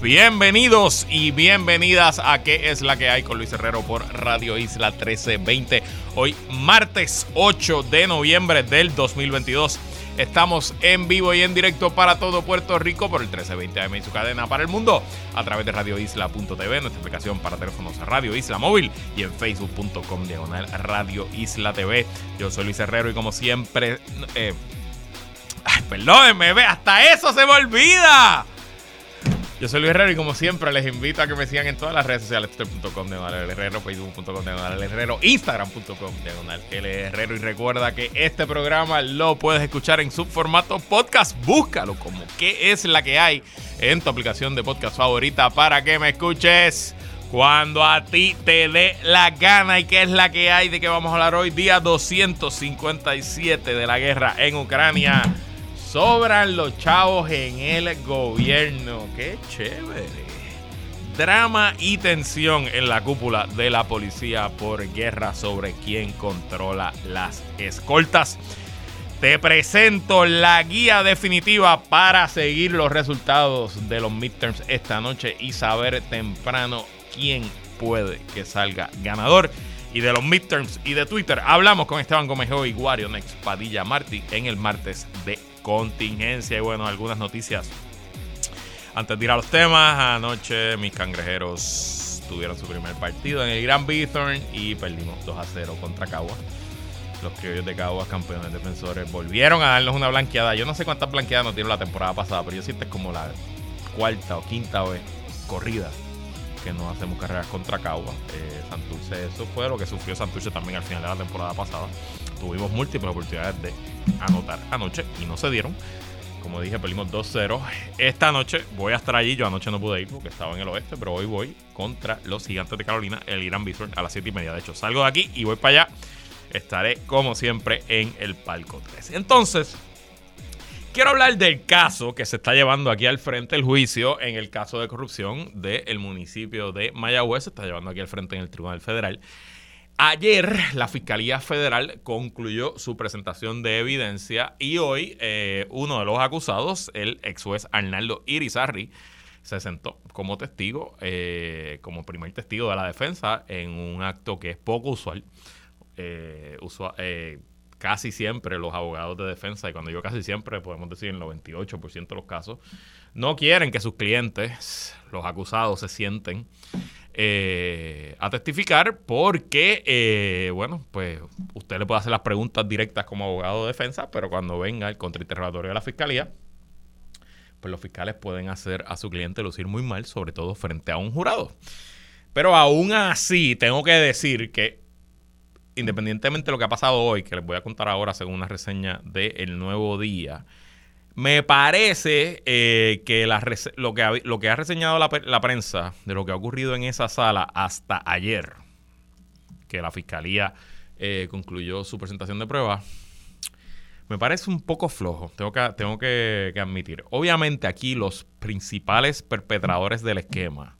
Bienvenidos y bienvenidas a ¿Qué es la que hay? con Luis Herrero por Radio Isla 1320. Hoy martes 8 de noviembre del 2022. Estamos en vivo y en directo para todo Puerto Rico por el 1320 AM y su cadena para el mundo a través de radioisla.tv, nuestra aplicación para teléfonos Radio Isla Móvil y en facebook.com diagonal Radio Isla TV. Yo soy Luis Herrero y como siempre... Eh, ay, perdónenme, hasta eso se me olvida. Yo soy Luis Herrero y como siempre les invito a que me sigan en todas las redes sociales, twitter.com de Herrero, facebook.com de Herrero, instagram.com de Herrero. Y recuerda que este programa lo puedes escuchar en su formato podcast, búscalo como qué es la que hay en tu aplicación de podcast favorita para que me escuches cuando a ti te dé la gana. Y qué es la que hay de que vamos a hablar hoy, día 257 de la guerra en Ucrania. Sobran los chavos en el gobierno. Qué chévere. Drama y tensión en la cúpula de la policía por guerra sobre quién controla las escoltas. Te presento la guía definitiva para seguir los resultados de los midterms esta noche y saber temprano quién puede que salga ganador. Y de los midterms y de Twitter hablamos con Esteban Gómez y Wario Next Padilla Martí en el martes de contingencia y bueno, algunas noticias. Antes de ir a los temas, anoche mis cangrejeros tuvieron su primer partido en el Gran Bithorn y perdimos 2 a 0 contra Caguas. Los criollos de Caguas, campeones defensores, volvieron a darnos una blanqueada. Yo no sé cuántas blanqueadas nos dieron la temporada pasada, pero yo siento que es como la cuarta o quinta vez corrida no hacemos carreras contra Caguas. Eh, Santurce, eso fue lo que sufrió Santurce también al final de la temporada pasada. Tuvimos múltiples oportunidades de anotar anoche y no se dieron. Como dije, perdimos 2-0. Esta noche voy a estar allí. Yo anoche no pude ir porque estaba en el oeste, pero hoy voy contra los gigantes de Carolina, el Irán Bithorn, a las 7 y media. De hecho, salgo de aquí y voy para allá. Estaré, como siempre, en el palco 3. Entonces, quiero hablar del caso que se está llevando aquí al frente, el juicio en el caso de corrupción del municipio de Mayagüez. Se está llevando aquí al frente en el Tribunal Federal. Ayer la Fiscalía Federal concluyó su presentación de evidencia y hoy eh, uno de los acusados, el ex juez Arnaldo Irizarri, se sentó como testigo, eh, como primer testigo de la defensa en un acto que es poco usual. Eh, casi siempre los abogados de defensa, y cuando yo casi siempre, podemos decir el 98% de los casos, no quieren que sus clientes, los acusados, se sienten eh, a testificar porque, eh, bueno, pues usted le puede hacer las preguntas directas como abogado de defensa, pero cuando venga el contrainterrogatorio de la fiscalía, pues los fiscales pueden hacer a su cliente lucir muy mal, sobre todo frente a un jurado. Pero aún así, tengo que decir que, independientemente de lo que ha pasado hoy, que les voy a contar ahora según una reseña de El Nuevo Día, me parece eh, que lo, que ha, que reseñado la, prensa de lo que ha ocurrido en esa sala hasta ayer, que la fiscalía eh, concluyó su presentación de pruebas, me parece un poco flojo, tengo, que, tengo que, admitir. Obviamente aquí los principales perpetradores del esquema,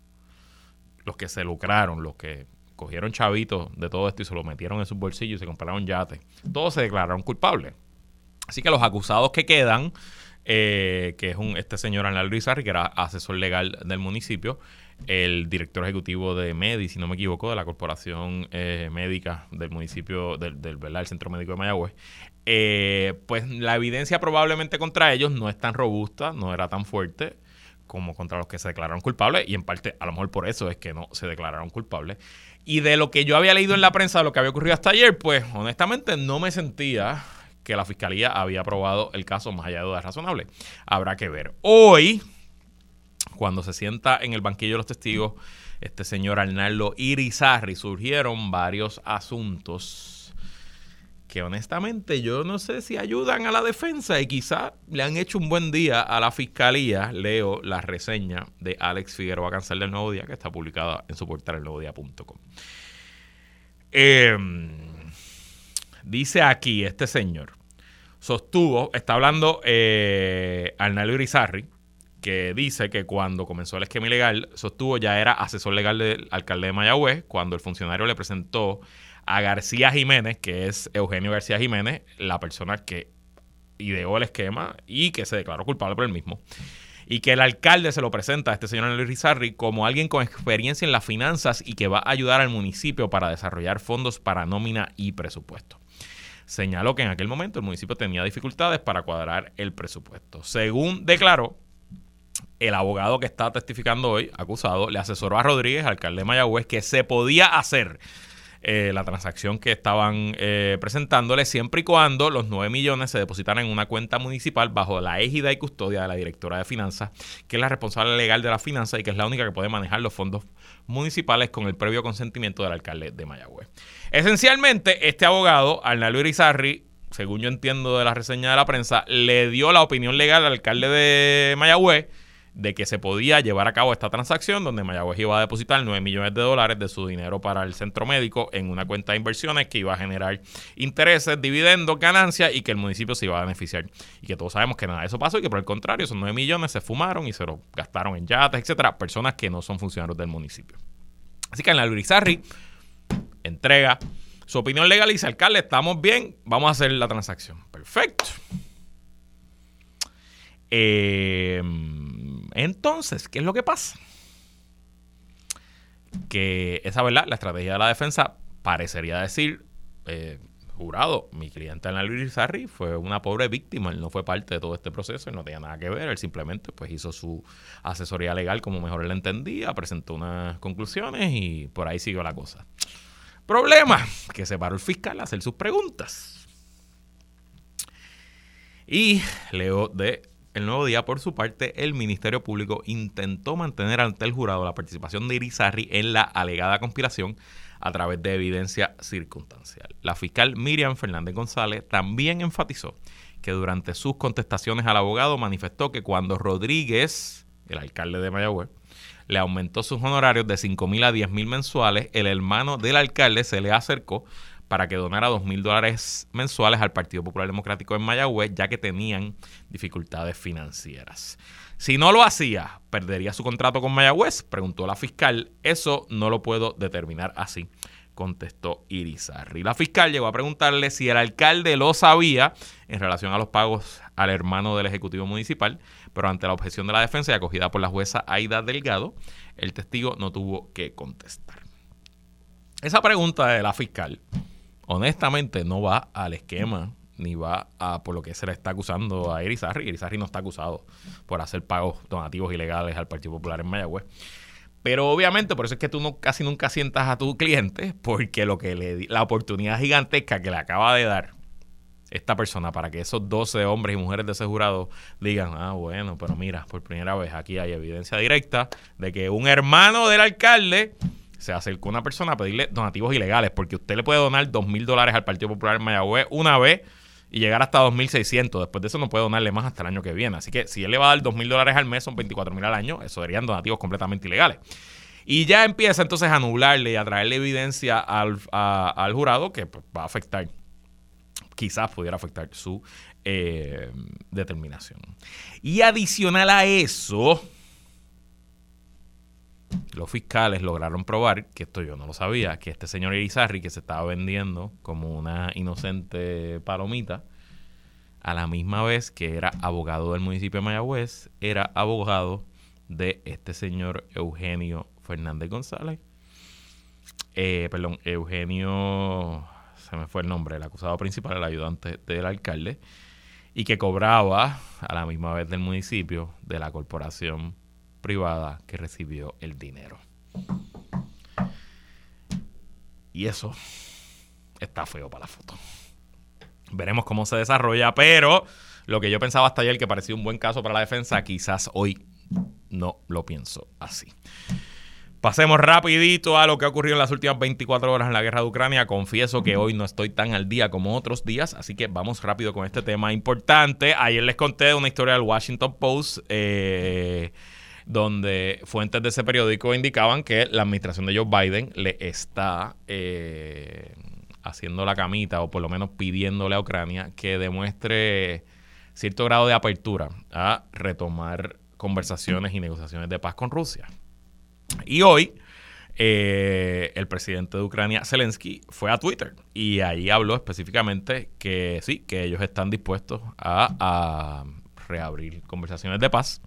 los que se lucraron, los que cogieron chavitos de todo esto y se lo metieron en sus bolsillos y se compraron yates, todos se declararon culpables. Así que los acusados que quedan eh, que es un, este señor Arnaldo Izarri, que era asesor legal del municipio, el director ejecutivo de MEDI, si no me equivoco, de la corporación eh, médica del municipio, del, del, Centro Médico de Mayagüez. Eh, pues la evidencia probablemente contra ellos no es tan robusta, no era tan fuerte como contra los que se declararon culpables, y en parte a lo mejor por eso es que no se declararon culpables. Y de lo que yo había leído en la prensa, de lo que había ocurrido hasta ayer, pues honestamente no me sentía que la fiscalía había aprobado el caso más allá de dudas razonables. Habrá que ver. Hoy, cuando se sienta en el banquillo de los testigos, este señor Arnaldo Irizarri, surgieron varios asuntos que honestamente yo no sé si ayudan a la defensa y quizá le han hecho un buen día a la fiscalía. Leo la reseña de Alex Figueroa Cancel del Nuevo Día que está publicada en su portal. Eh, dice aquí este señor, sostuvo, está hablando eh, Arnaldo Irizarri, que dice que cuando comenzó el esquema ilegal, sostuvo ya era asesor legal del alcalde de Mayagüez, cuando el funcionario le presentó a García Jiménez, que es Eugenio García Jiménez, la persona que ideó el esquema y que se declaró culpable por el mismo. Y que el alcalde se lo presenta a este señor Luis Rizarri como alguien con experiencia en las finanzas y que va a ayudar al municipio para desarrollar fondos para nómina y presupuesto. Señaló que en aquel momento el municipio tenía dificultades para cuadrar el presupuesto. Según declaró, el abogado que está testificando hoy, acusado, le asesoró a Rodríguez, alcalde de Mayagüez, que se podía hacer eh, la transacción que estaban eh, presentándole siempre y cuando los 9 millones se depositaran en una cuenta municipal bajo la égida y custodia de la directora de finanzas, que es la responsable legal de la finanzas y que es la única que puede manejar los fondos municipales con el previo consentimiento del alcalde de Mayagüez. Esencialmente, este abogado, Arnaldo Irizarri, según yo entiendo de la reseña de la prensa, le dio la opinión legal al alcalde de Mayagüez de que se podía llevar a cabo esta transacción donde Mayagüez iba a depositar 9 millones de dólares de su dinero para el centro médico en una cuenta de inversiones que iba a generar intereses, dividendos, ganancias y que el municipio se iba a beneficiar. Y que todos sabemos que nada de eso pasó y que por el contrario, esos 9 millones se fumaron y se los gastaron en yates, etcétera, personas que no son funcionarios del municipio. Así que en la Lurizarri entrega su opinión legal y dice, alcalde, estamos bien, vamos a hacer la transacción. Perfecto. Eh, entonces, ¿qué es lo que pasa? Que esa verdad, la estrategia de la defensa parecería decir, eh, jurado, mi cliente en la Luis Sarri fue una pobre víctima, él no fue parte de todo este proceso, él no tenía nada que ver, él simplemente pues hizo su asesoría legal como mejor él entendía, presentó unas conclusiones y por ahí siguió la cosa. Problema, que se paró el fiscal a hacer sus preguntas. Y leo de el nuevo día, por su parte, el Ministerio Público intentó mantener ante el jurado la participación de Irizarry en la alegada conspiración a través de evidencia circunstancial. La fiscal Miriam Fernández González también enfatizó que durante sus contestaciones al abogado manifestó que cuando Rodríguez, el alcalde de Mayagüez, le aumentó sus honorarios de 5 mil a 10 mil mensuales, el hermano del alcalde se le acercó para que donara dos mil dólares mensuales al Partido Popular Democrático en Mayagüez, ya que tenían dificultades financieras. Si no lo hacía, ¿perdería su contrato con Mayagüez? Preguntó la fiscal. Eso no lo puedo determinar así, contestó Irizarri. La fiscal llegó a preguntarle si el alcalde lo sabía en relación a los pagos al hermano del Ejecutivo Municipal, pero ante la objeción de la defensa y acogida por la jueza Aida Delgado, el testigo no tuvo que contestar. Esa pregunta de la fiscal honestamente no va al esquema ni va a por lo que se le está acusando a Irizarry. Irizarry no está acusado por hacer pagos donativos ilegales al Partido Popular en Mayagüez. Pero obviamente, por eso es que tú no, casi nunca sientas a tu cliente, porque lo que le la oportunidad gigantesca que le acaba de dar esta persona para que esos 12 hombres y mujeres de ese jurado digan, ah, bueno, pero mira, por primera vez aquí hay evidencia directa de que un hermano del alcalde se acercó una persona a pedirle donativos ilegales, porque usted le puede donar dos mil dólares al Partido Popular en Mayagüez una vez y llegar hasta 2.600. Después de eso no puede donarle más hasta el año que viene. Así que si él le va a dar dos mil dólares al mes, son 24 mil al año, eso serían donativos completamente ilegales. Y ya empieza entonces a nublarle y a traerle evidencia al, al jurado que pues, va a afectar, quizás pudiera afectar su eh, determinación. Y adicional a eso, los fiscales lograron probar, que esto yo no lo sabía, que este señor Irizarry, que se estaba vendiendo como una inocente palomita, a la misma vez que era abogado del municipio de Mayagüez, era abogado de este señor Eugenio Fernández González. Eh, perdón, Eugenio, se me fue el nombre, el acusado principal, el ayudante del alcalde, y que cobraba a la misma vez del municipio de la corporación privada que recibió el dinero. Y eso está feo para la foto. Veremos cómo se desarrolla, pero lo que yo pensaba hasta ayer que parecía un buen caso para la defensa, quizás hoy no lo pienso así. Pasemos rapidito a lo que ha ocurrido en las últimas 24 horas en la guerra de Ucrania. Confieso que hoy no estoy tan al día como otros días, así que vamos rápido con este tema importante. Ayer les conté una historia del Washington Post. Eh, donde fuentes de ese periódico indicaban que la administración de Joe Biden le está eh, haciendo la camita o por lo menos pidiéndole a Ucrania que demuestre cierto grado de apertura a retomar conversaciones y negociaciones de paz con Rusia. Y hoy eh, el presidente de Ucrania, Zelensky, fue a Twitter y ahí habló específicamente que sí, que ellos están dispuestos a, reabrir conversaciones de paz,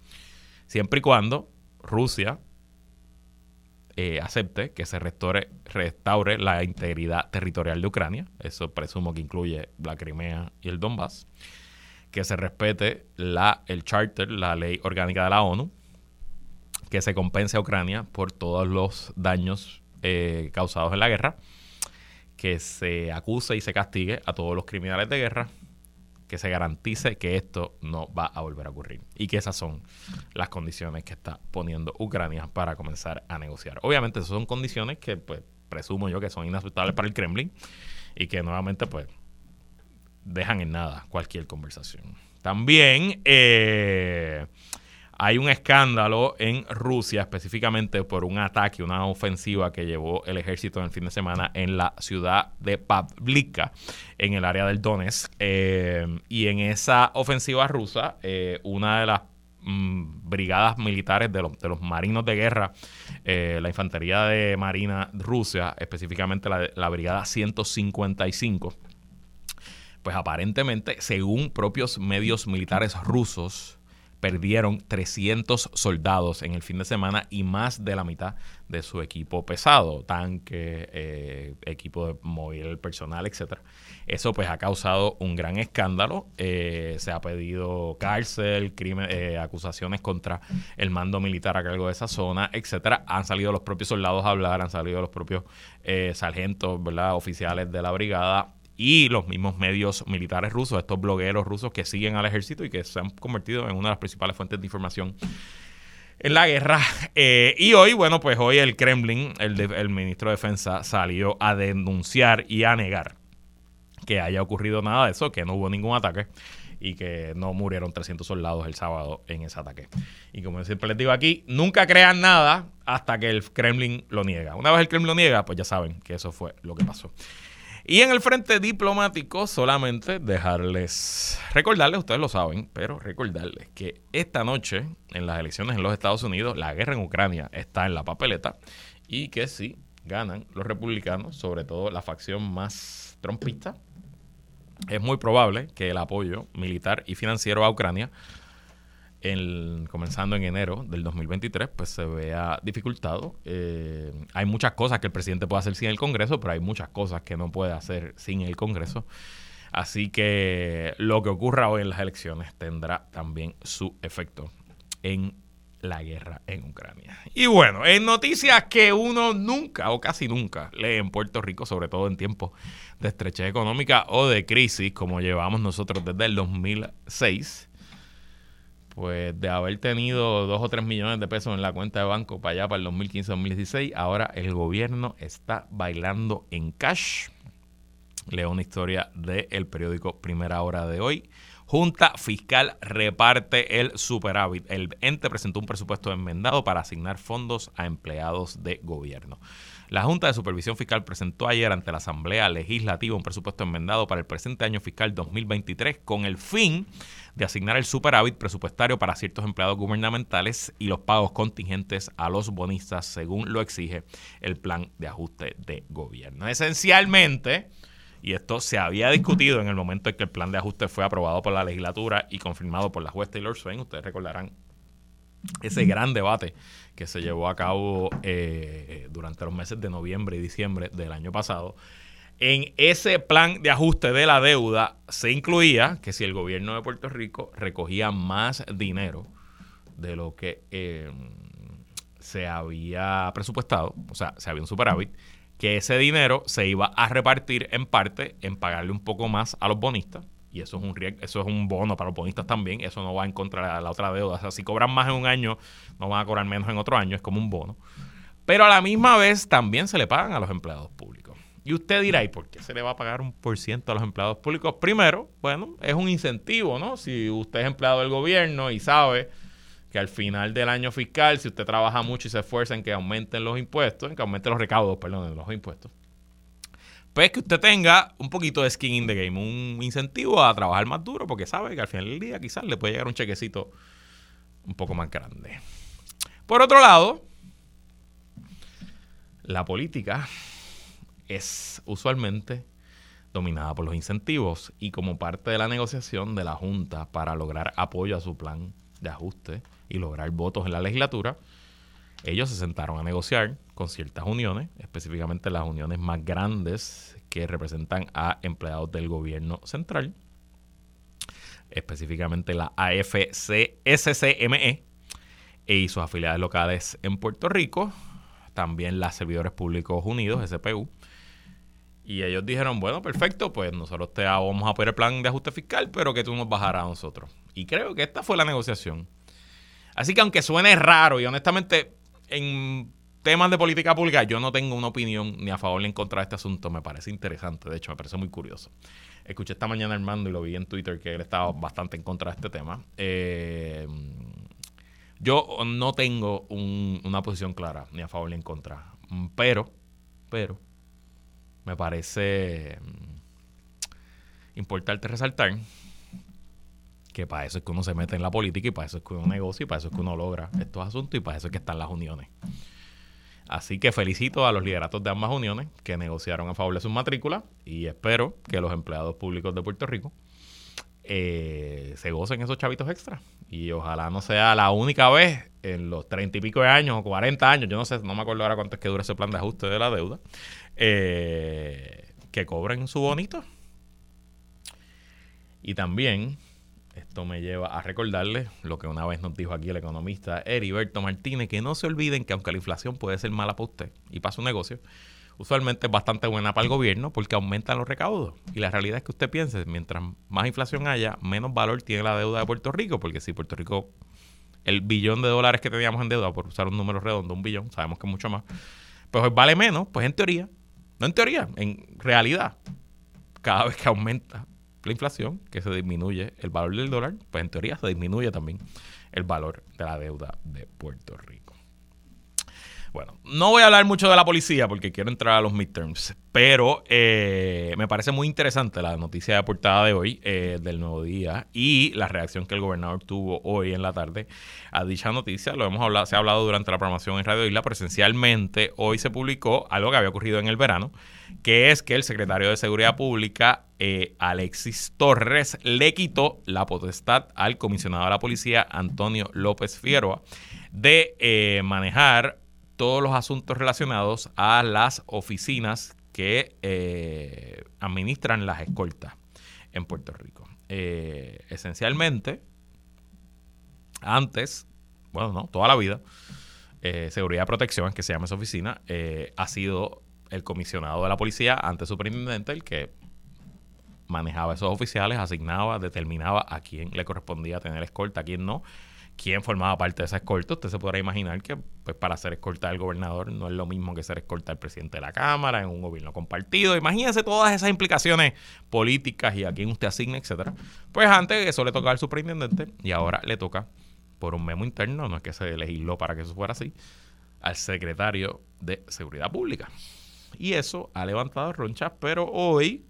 siempre y cuando Rusia eh, acepte que se restaure, la integridad territorial de Ucrania, eso presumo que incluye la Crimea y el Donbass, que se respete el charter, la ley orgánica de la ONU, que se compense a Ucrania por todos los daños eh, causados en la guerra, que se acuse y se castigue a todos los criminales de guerra, que se garantice que esto no va a volver a ocurrir y que esas son las condiciones que está poniendo Ucrania para comenzar a negociar. Obviamente esas son condiciones que pues presumo yo que son inaceptables para el Kremlin y que nuevamente pues dejan en nada cualquier conversación. También eh, hay un escándalo en Rusia específicamente por un ataque, una ofensiva que llevó el ejército en el fin de semana en la ciudad de Pavlika, en el área del Donetsk. Eh, y en esa ofensiva rusa, eh, una de las mm, brigadas militares de los, marinos de guerra, eh, la infantería de marina rusa, específicamente la brigada 155, pues aparentemente, según propios medios militares rusos, perdieron 300 soldados en el fin de semana y más de la mitad de su equipo pesado, tanque, eh, equipo de móvil personal, etcétera. Eso pues ha causado un gran escándalo. Eh, se ha pedido cárcel, crimen, eh, acusaciones contra el mando militar a cargo de esa zona, etcétera. Han salido los propios soldados a hablar, han salido los propios sargentos, ¿verdad? oficiales de la brigada y los mismos medios militares rusos, estos blogueros rusos que siguen al ejército y que se han convertido en una de las principales fuentes de información en la guerra. Eh, y hoy, bueno, pues hoy el Kremlin, el, el ministro de Defensa, salió a denunciar y a negar que haya ocurrido nada de eso, que no hubo ningún ataque y que no murieron 300 soldados el sábado en ese ataque. Y como siempre les digo aquí, nunca crean nada hasta que el Kremlin lo niega. Una vez el Kremlin lo niega, pues ya saben que eso fue lo que pasó. Y en el frente diplomático, solamente dejarles, recordarles, ustedes lo saben, pero recordarles que esta noche, en las elecciones en los Estados Unidos, la guerra en Ucrania está en la papeleta y que si ganan los republicanos, sobre todo la facción más trompista, es muy probable que el apoyo militar y financiero a Ucrania comenzando en enero del 2023, pues se vea dificultado. Eh, hay muchas cosas que el presidente puede hacer sin el Congreso, pero hay muchas cosas que no puede hacer sin el Congreso. Así que lo que ocurra hoy en las elecciones tendrá también su efecto en la guerra en Ucrania. Y bueno, en noticias que uno nunca o casi nunca lee en Puerto Rico, sobre todo en tiempos de estrechez económica o de crisis, como llevamos nosotros desde el 2006 pues de haber tenido dos o tres millones de pesos en la cuenta de banco para allá, para el 2015-2016, ahora el gobierno está bailando en cash. Leo una historia del periódico Primera Hora de hoy. Junta Fiscal reparte el superávit. El ente presentó un presupuesto enmendado para asignar fondos a empleados de gobierno. La Junta de Supervisión Fiscal presentó ayer ante la Asamblea Legislativa un presupuesto enmendado para el presente año fiscal 2023 con el fin de asignar el superávit presupuestario para ciertos empleados gubernamentales y los pagos contingentes a los bonistas según lo exige el plan de ajuste de gobierno. Esencialmente, y esto se había discutido en el momento en que el plan de ajuste fue aprobado por la legislatura y confirmado por la juez Taylor Swain, ustedes recordarán ese gran debate que se llevó a cabo eh, durante los meses de noviembre y diciembre del año pasado. En ese plan de ajuste de la deuda se incluía que si el gobierno de Puerto Rico recogía más dinero de lo que em, se había presupuestado, o sea, se había un superávit, que ese dinero se iba a repartir en parte en pagarle un poco más a los bonistas y eso es un eso es un bono para los bonistas también, eso no va en contra de la otra deuda. O sea, si cobran más en un año, no van a cobrar menos en otro año, es como un bono. Pero a la misma vez también se le pagan a los empleados públicos. Y usted dirá, ¿y por qué se le va a pagar un por ciento a los empleados públicos? Primero, bueno, es un incentivo, ¿no? Si usted es empleado del gobierno y sabe que al final del año fiscal, si usted trabaja mucho y se esfuerza en que aumenten los impuestos, en que aumenten los recaudos, perdón, de los impuestos, pues que usted tenga un poquito de skin in the game, un incentivo a trabajar más duro, porque sabe que al final del día quizás le puede llegar un chequecito un poco más grande. Por otro lado, la política es usualmente dominada por los incentivos y como parte de la negociación de la Junta para lograr apoyo a su plan de ajuste y lograr votos en la legislatura, ellos se sentaron a negociar con ciertas uniones, específicamente las uniones más grandes que representan a empleados del gobierno central, específicamente la AFC-SCME y sus afiliadas locales en Puerto Rico, también las Servidores Públicos Unidos, SPU, y ellos dijeron, bueno, perfecto, pues nosotros te vamos a apoyar el plan de ajuste fiscal, pero que tú nos bajarás a nosotros. Y creo que esta fue la negociación. Así que aunque suene raro y honestamente en temas de política pública yo no tengo una opinión ni a favor ni en contra de este asunto, me parece interesante, de hecho me parece muy curioso. Escuché esta mañana a Armando y lo vi en Twitter que él estaba bastante en contra de este tema. Eh, yo no tengo una posición clara ni a favor ni en contra, pero, pero me parece mm, importante resaltar que para eso es que uno se mete en la política y para eso es que uno negocia y para eso es que uno logra estos asuntos y para eso es que están las uniones. Así que felicito a los lideratos de ambas uniones que negociaron a favor de sus matrículas y espero que los empleados públicos de Puerto Rico eh, se gocen esos chavitos extra. Y ojalá no sea la única vez en los treinta y pico de años o cuarenta años, yo no sé, no me acuerdo ahora cuánto es que dura ese plan de ajuste de la deuda, eh, que cobren su bonito. Y también esto me lleva a recordarle lo que una vez nos dijo aquí el economista Heriberto Martínez, que no se olviden que aunque la inflación puede ser mala para usted y para su negocio, usualmente es bastante buena para el gobierno porque aumentan los recaudos. Y la realidad es que usted piense, mientras más inflación haya, menos valor tiene la deuda de Puerto Rico, porque si Puerto Rico, el billón de dólares que teníamos en deuda, por usar un número redondo, un billón, sabemos que es mucho más, pues vale menos, pues en teoría no en teoría, en realidad, cada vez que aumenta la inflación, que se disminuye el valor del dólar, pues en teoría se disminuye también el valor de la deuda de Puerto Rico. Bueno, no voy a hablar mucho de la policía porque quiero entrar a los midterms, pero eh, me parece muy interesante la noticia de portada de hoy, eh, del nuevo día, y la reacción que el gobernador tuvo hoy en la tarde a dicha noticia. Lo hemos hablado, se ha hablado durante la programación en Radio Isla. Presencialmente, hoy se publicó algo que había ocurrido en el verano, que es que el secretario de Seguridad Pública, eh, Alexis Torres, le quitó la potestad al comisionado de la policía, Antonio López Fierroa, de manejar todos los asuntos relacionados a las oficinas que eh, administran las escoltas en Puerto Rico. Eh, esencialmente, antes, bueno, no, toda la vida, eh, Seguridad y Protección, que se llama esa oficina, ha sido el comisionado de la policía ante el superintendente el que manejaba esos oficiales, asignaba, determinaba a quién le correspondía tener escolta, a quién no, quién formaba parte de esa escolta. Usted se podrá imaginar que pues, para ser escolta del gobernador no es lo mismo que ser escolta del presidente de la Cámara en un gobierno compartido. Imagínese todas esas implicaciones políticas y a quién usted asigna, etcétera. Pues antes eso le tocaba al superintendente y ahora le toca por un memo interno, no es que se legisló para que eso fuera así, al secretario de Seguridad Pública. Y eso ha levantado ronchas, pero hoy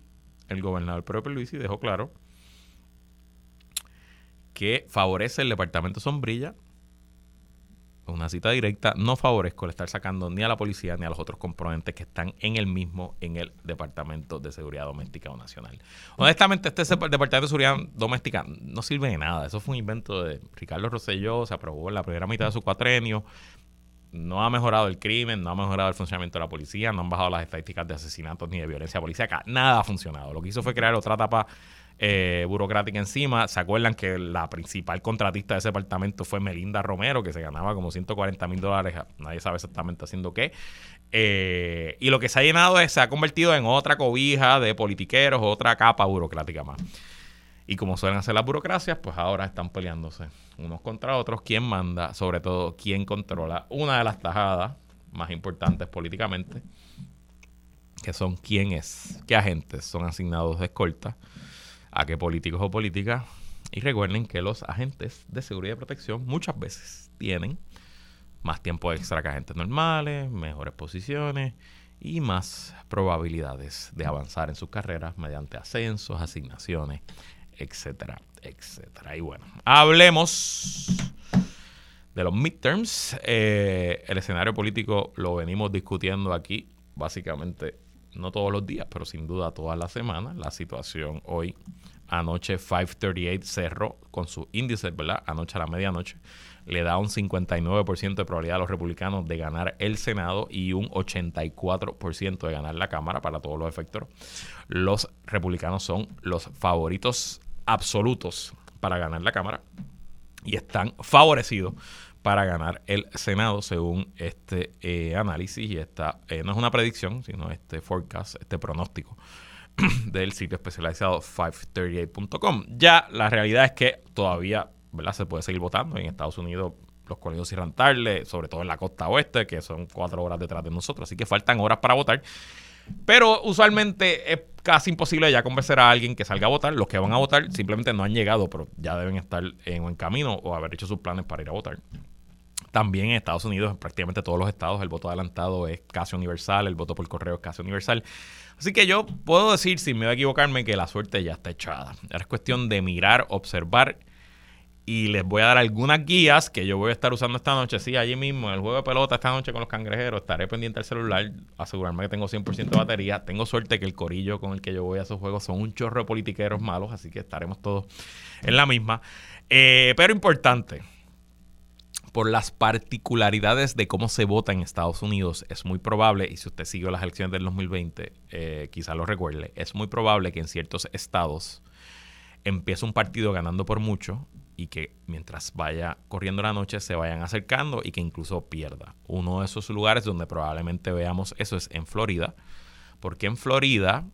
el gobernador Pedro Luisi dejó claro que favorece el departamento sombrilla. Una cita directa, no favorezco el estar sacando ni a la policía ni a los otros componentes que están en el mismo, en el Departamento de Seguridad Doméstica o Nacional. Honestamente, este Departamento de Seguridad Doméstica no sirve de nada. Eso fue un invento de Ricardo Rosselló, se aprobó en la primera mitad de su cuatrenio. No ha mejorado el crimen, no ha mejorado el funcionamiento de la policía, no han bajado las estadísticas de asesinatos ni de violencia policíaca. Nada ha funcionado. Lo que hizo fue crear otra etapa eh, burocrática encima. ¿Se acuerdan que la principal contratista de ese departamento fue Melinda Romero, que se ganaba como 140 mil dólares? Nadie sabe exactamente haciendo qué. Eh, y lo que se ha llenado es, se ha convertido en otra cobija de politiqueros, otra capa burocrática más. Y como suelen hacer las burocracias, pues ahora están peleándose unos contra otros. ¿Quién manda? Sobre todo, ¿quién controla? Una de las tajadas más importantes políticamente, que son quién es, qué agentes son asignados de escolta a qué políticos o políticas. Y recuerden que los agentes de seguridad y protección muchas veces tienen más tiempo extra que agentes normales, mejores posiciones y más probabilidades de avanzar en sus carreras mediante ascensos, asignaciones, etcétera, etcétera. Y bueno, hablemos de los midterms. Eh, el escenario político lo venimos discutiendo aquí básicamente no todos los días, pero sin duda todas las semanas. La situación hoy, anoche 538 cerró con su índice, ¿verdad? Anoche a la medianoche le da un 59% de probabilidad a los republicanos de ganar el Senado y un 84% de ganar la Cámara para todos los efectos. Los republicanos son los favoritos absolutos para ganar la Cámara y están favorecidos para ganar el Senado según este eh, análisis y esta eh, no es una predicción sino este forecast, este pronóstico del sitio especializado 538.com. Ya la realidad es que todavía se puede seguir votando en Estados Unidos. Los colegios cierran tarde, sobre todo en la costa oeste, que son cuatro horas detrás de nosotros. Así que faltan horas para votar. Pero usualmente es casi imposible ya convencer a alguien que salga a votar. Los que van a votar simplemente no han llegado, pero ya deben estar en buen camino o haber hecho sus planes para ir a votar. También en Estados Unidos, en prácticamente todos los estados, el voto adelantado es casi universal, el voto por correo es casi universal. Así que yo puedo decir, sin miedo a equivocarme, que la suerte ya está echada. Ahora es cuestión de mirar, observar y les voy a dar algunas guías que yo voy a estar usando esta noche. Sí, allí mismo, en el juego de pelota esta noche con los cangrejeros, estaré pendiente del celular, asegurarme que tengo 100% de batería. Tengo suerte que el corillo con el que yo voy a esos juegos son un chorro de politiqueros malos, así que estaremos todos en la misma. Eh, pero importante, por las particularidades de cómo se vota en Estados Unidos, es muy probable, y si usted siguió las elecciones del 2020, eh, quizá lo recuerde, es muy probable que en ciertos estados empiece un partido ganando por mucho y que mientras vaya corriendo la noche se vayan acercando y que incluso pierda. Uno de esos lugares donde probablemente veamos eso es en Florida, porque en Florida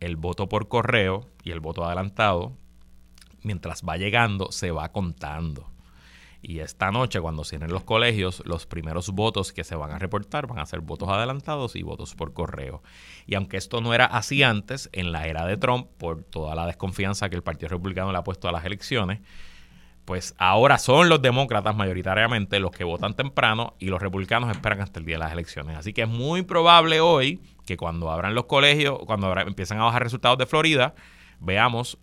el voto por correo y el voto adelantado, mientras va llegando, se va contando. Y esta noche, cuando cierren los colegios, los primeros votos que se van a reportar van a ser votos adelantados y votos por correo. Y aunque esto no era así antes, en la era de Trump, por toda la desconfianza que el Partido Republicano le ha puesto a las elecciones, pues ahora son los demócratas mayoritariamente los que votan temprano y los republicanos esperan hasta el día de las elecciones. Así que es muy probable hoy que cuando abran los colegios, cuando empiezan a bajar resultados de Florida, veamos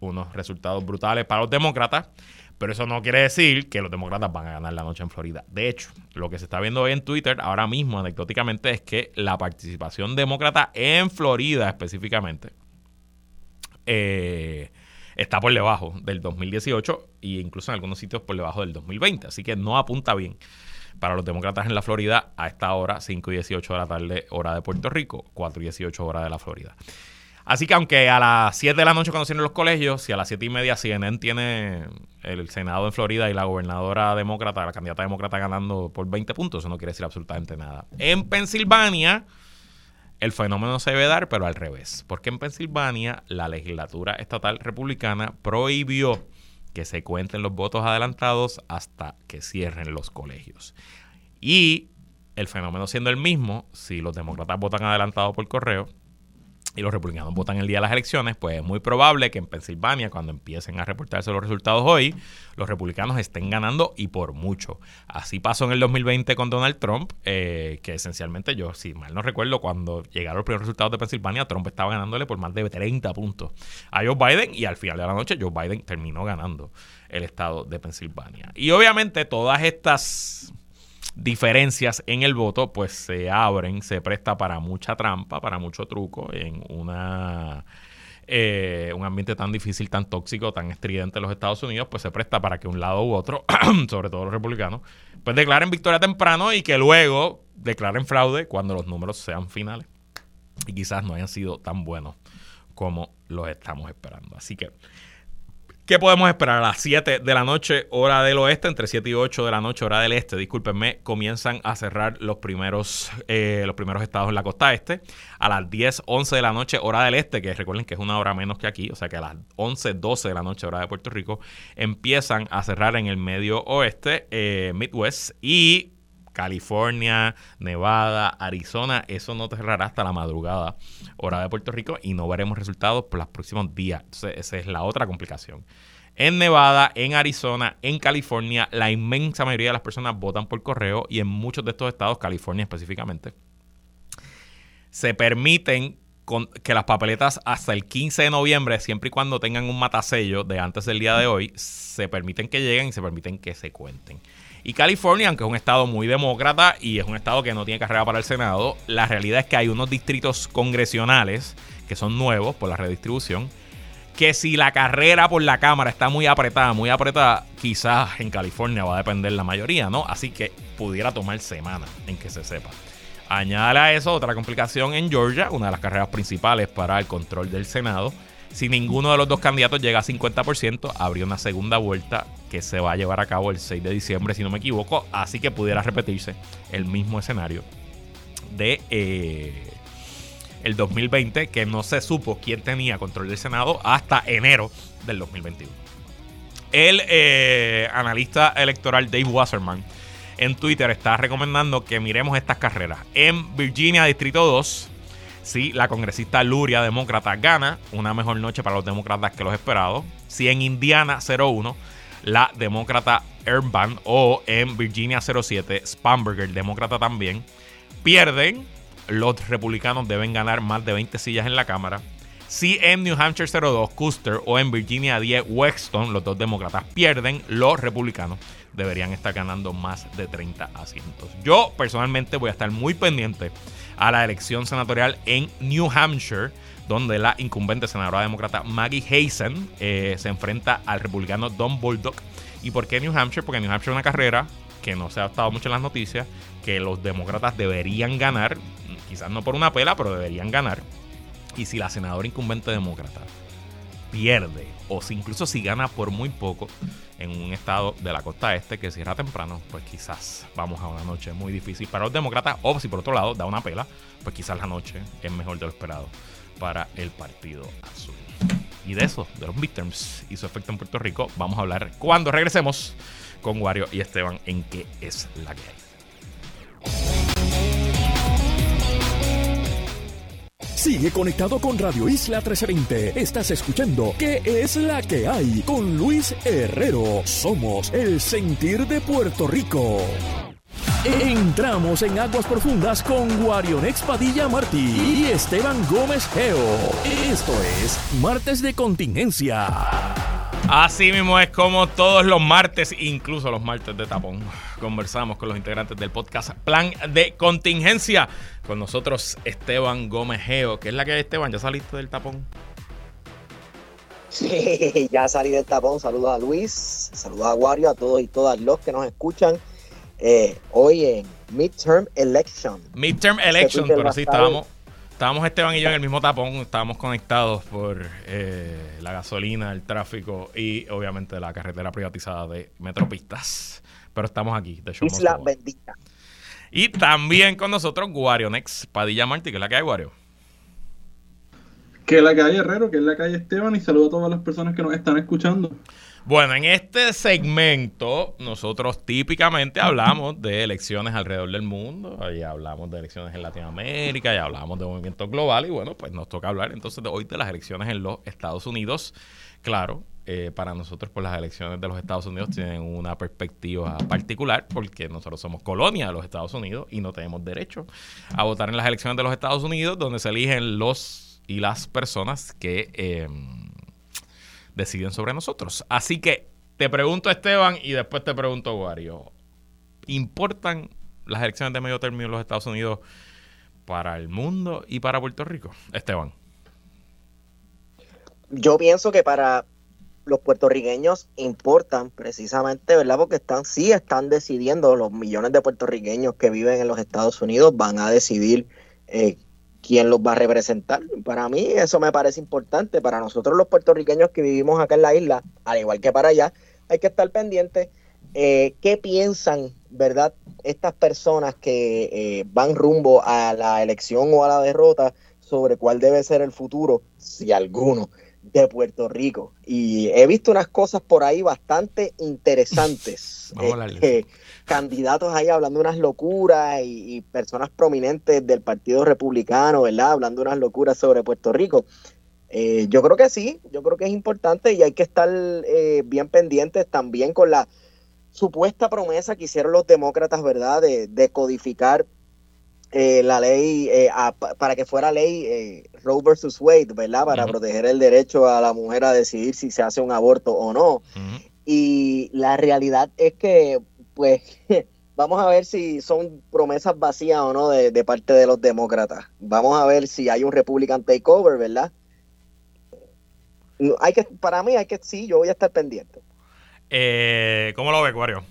unos resultados brutales para los demócratas pero eso no quiere decir que los demócratas van a ganar la noche en Florida. De hecho, lo que se está viendo hoy en Twitter ahora mismo, anecdóticamente, es que la participación demócrata en Florida específicamente eh, está por debajo del 2018 e incluso en algunos sitios por debajo del 2020. Así que no apunta bien para los demócratas en la Florida a esta hora, 5 y 18 de la tarde, hora de Puerto Rico, 4 y 18 hora de la Florida. Así que aunque a las 7 de la noche cuando cierren los colegios, si a las 7 y media CNN tiene el Senado en Florida y la gobernadora demócrata, la candidata demócrata ganando por 20 puntos, eso no quiere decir absolutamente nada. En Pensilvania, el fenómeno se debe dar, pero al revés. Porque en Pensilvania, la legislatura estatal republicana prohibió que se cuenten los votos adelantados hasta que cierren los colegios. Y el fenómeno siendo el mismo, si los demócratas votan adelantado por correo, y los republicanos votan el día de las elecciones, pues es muy probable que en Pensilvania, cuando empiecen a reportarse los resultados hoy, los republicanos estén ganando y por mucho. Así pasó en el 2020 con Donald Trump, eh, que esencialmente yo, si mal no recuerdo, cuando llegaron los primeros resultados de Pensilvania, Trump estaba ganándole por más de 30 puntos a Joe Biden y al final de la noche Joe Biden terminó ganando el estado de Pensilvania. Y obviamente todas estas diferencias en el voto, pues se abren, se presta para mucha trampa, para mucho truco en una eh, un ambiente tan difícil, tan tóxico, tan estridente en los Estados Unidos, pues se presta para que un lado u otro, sobre todo los republicanos, pues declaren victoria temprano y que luego declaren fraude cuando los números sean finales. Y quizás no hayan sido tan buenos como los estamos esperando. Así que ¿Qué podemos esperar? A las 7 de la noche, hora del oeste, entre 7 y 8 de la noche, hora del este, discúlpenme, comienzan a cerrar los primeros, eh, los primeros estados en la costa este. A las 10, 11 de la noche, hora del este, que recuerden que es una hora menos que aquí, o sea que a las 11, 12 de la noche, hora de Puerto Rico, empiezan a cerrar en el medio oeste, eh, Midwest y California, Nevada, Arizona, eso no cerrará hasta la madrugada, hora de Puerto Rico, y no veremos resultados por los próximos días. Entonces, esa es la otra complicación. En Nevada, en Arizona, en California, la inmensa mayoría de las personas votan por correo y en muchos de estos estados, California específicamente, se permiten que las papeletas hasta el 15 de noviembre, siempre y cuando tengan un matasello de antes del día de hoy, se permiten que lleguen y se permiten que se cuenten. Y California, aunque es un estado muy demócrata y es un estado que no tiene carrera para el Senado, la realidad es que hay unos distritos congresionales que son nuevos por la redistribución, que si la carrera por la Cámara está muy apretada, muy apretada, quizás en California va a depender la mayoría, ¿no? Así que pudiera tomar semanas en que se sepa. Añade a eso otra complicación en Georgia, una de las carreras principales para el control del Senado. Si ninguno de los dos candidatos llega a 50%, habría una segunda vuelta que se va a llevar a cabo el 6 de diciembre, si no me equivoco. Así que pudiera repetirse el mismo escenario de eh, el 2020, que no se supo quién tenía control del Senado hasta enero del 2021. El eh, analista electoral Dave Wasserman en Twitter está recomendando que miremos estas carreras. En Virginia, Distrito 2, si la congresista Luria, demócrata, gana, una mejor noche para los demócratas que los esperados. Si en Indiana 01, la demócrata Urban o en Virginia 07, Spamberger, demócrata también, pierden, los republicanos deben ganar más de 20 sillas en la Cámara. Si en New Hampshire 02, Custer o en Virginia 10, Wexton, los dos demócratas pierden, los republicanos deberían estar ganando más de 30 asientos. Yo personalmente voy a estar muy pendiente a la elección senatorial en New Hampshire, donde la incumbente senadora demócrata Maggie Hazen eh, se enfrenta al republicano Don Bulldog. ¿Y por qué New Hampshire? Porque New Hampshire es una carrera que no se ha estado mucho en las noticias, que los demócratas deberían ganar, quizás no por una pela, pero deberían ganar. Y si la senadora incumbente demócrata pierde, o si incluso si gana por muy poco, en un estado de la costa este que cierra temprano, pues quizás vamos a una noche muy difícil para los demócratas. O si por otro lado da una pela, pues quizás la noche es mejor de lo esperado para el partido azul. Y de eso, de los midterms y su efecto en Puerto Rico, vamos a hablar cuando regresemos con Wario y Esteban en qué es la que hay. Sigue conectado con Radio Isla 1320. Estás escuchando ¿Qué es la que hay? Con Luis Herrero. Somos el sentir de Puerto Rico. Entramos en aguas profundas con Guarionex Padilla Martí y Esteban Gómez Geo. Esto es Martes de Contingencia. Así mismo es como todos los martes, incluso los martes de tapón, conversamos con los integrantes del podcast Plan de Contingencia. Con nosotros Esteban Gómez Geo. ¿Qué es la que hay, Esteban? ¿Ya saliste del tapón? Sí, ya salí del tapón. Saludos a Luis, saludos a Wario, a todos y todas los que nos escuchan. Eh, hoy en Midterm Election. Midterm Election, pero sí estábamos Estábamos Esteban y yo en el mismo tapón, estábamos conectados por eh, la gasolina, el tráfico y obviamente la carretera privatizada de Metropistas. Pero estamos aquí, de Isla Bendita. Y también con nosotros Guarionex Padilla Martí, que es la que hay, Guario. Que es la que hay, Herrero, que es la hay, Esteban, y saludo a todas las personas que nos están escuchando. Bueno, en este segmento nosotros típicamente hablamos de elecciones alrededor del mundo, ahí hablamos de elecciones en Latinoamérica, ya hablamos de movimientos globales y bueno, pues nos toca hablar entonces de hoy de las elecciones en los Estados Unidos. Claro, eh, para nosotros pues las elecciones de los Estados Unidos tienen una perspectiva particular porque nosotros somos colonia de los Estados Unidos y no tenemos derecho a votar en las elecciones de los Estados Unidos donde se eligen los y las personas que... Eh, deciden sobre nosotros. Así que te pregunto Esteban y después te pregunto Wario. ¿Importan las elecciones de medio término en los Estados Unidos para el mundo y para Puerto Rico? Esteban. Yo pienso que para los puertorriqueños importan precisamente, ¿verdad? Porque están, sí están decidiendo, los millones de puertorriqueños que viven en los Estados Unidos van a decidir eh, quién los va a representar. Para mí eso me parece importante. Para nosotros los puertorriqueños que vivimos acá en la isla, al igual que para allá, hay que estar pendientes. Eh, ¿Qué piensan, verdad, estas personas que eh, van rumbo a la elección o a la derrota sobre cuál debe ser el futuro, si alguno, de Puerto Rico? Y he visto unas cosas por ahí bastante interesantes. Eh, candidatos ahí hablando unas locuras y, personas prominentes del Partido Republicano, ¿verdad? Hablando unas locuras sobre Puerto Rico. Eh, yo creo que sí, yo creo que es importante y hay que estar eh, bien pendientes también con la supuesta promesa que hicieron los demócratas, ¿verdad? De, de codificar eh, la ley, para que fuera ley Roe versus Wade, ¿verdad? Para proteger el derecho a la mujer a decidir si se hace un aborto o no. Y la realidad es que, pues, vamos a ver si son promesas vacías o no de, de, parte de los demócratas. Vamos a ver si hay un Republican takeover, ¿verdad? Hay que, para mí hay que, sí, yo voy a estar pendiente. ¿Cómo lo ve, Cuario?